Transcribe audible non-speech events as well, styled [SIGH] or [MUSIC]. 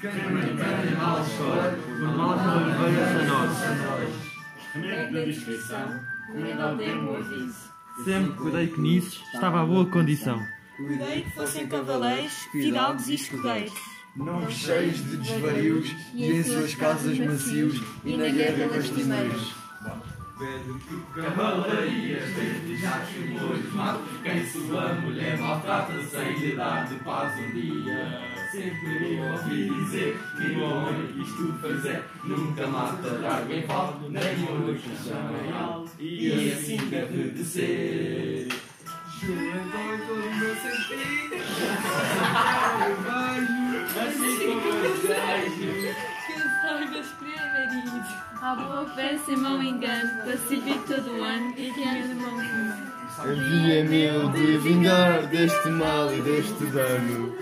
Quem mal mal veio a nós. Remédio da comendo ao aviso. Sempre cuidei que nisso estava a boa condição. Cuidei que fossem cavaleiros, fidalgos e escudeiros não cheios de desvarios, e em suas casas macios, e na guerra dos timeiros lastimeiros. Cavalarias, desde já chumores, matos quem sua mulher maltrata sem lhe dar de paz um dia. Sempre eu ouvi dizer que o homem que isto fizer nunca matará quem fala, nem o no que chama alto, e assim deve de ser. Juventude todo o meu sentido, [LAUGHS] assim como eu desejo. Que saibas primeirinho. A boa fé sem mau engano, pacifique todo o ano e que ande mão comum. Envia-me de vingar deste mal e deste dano.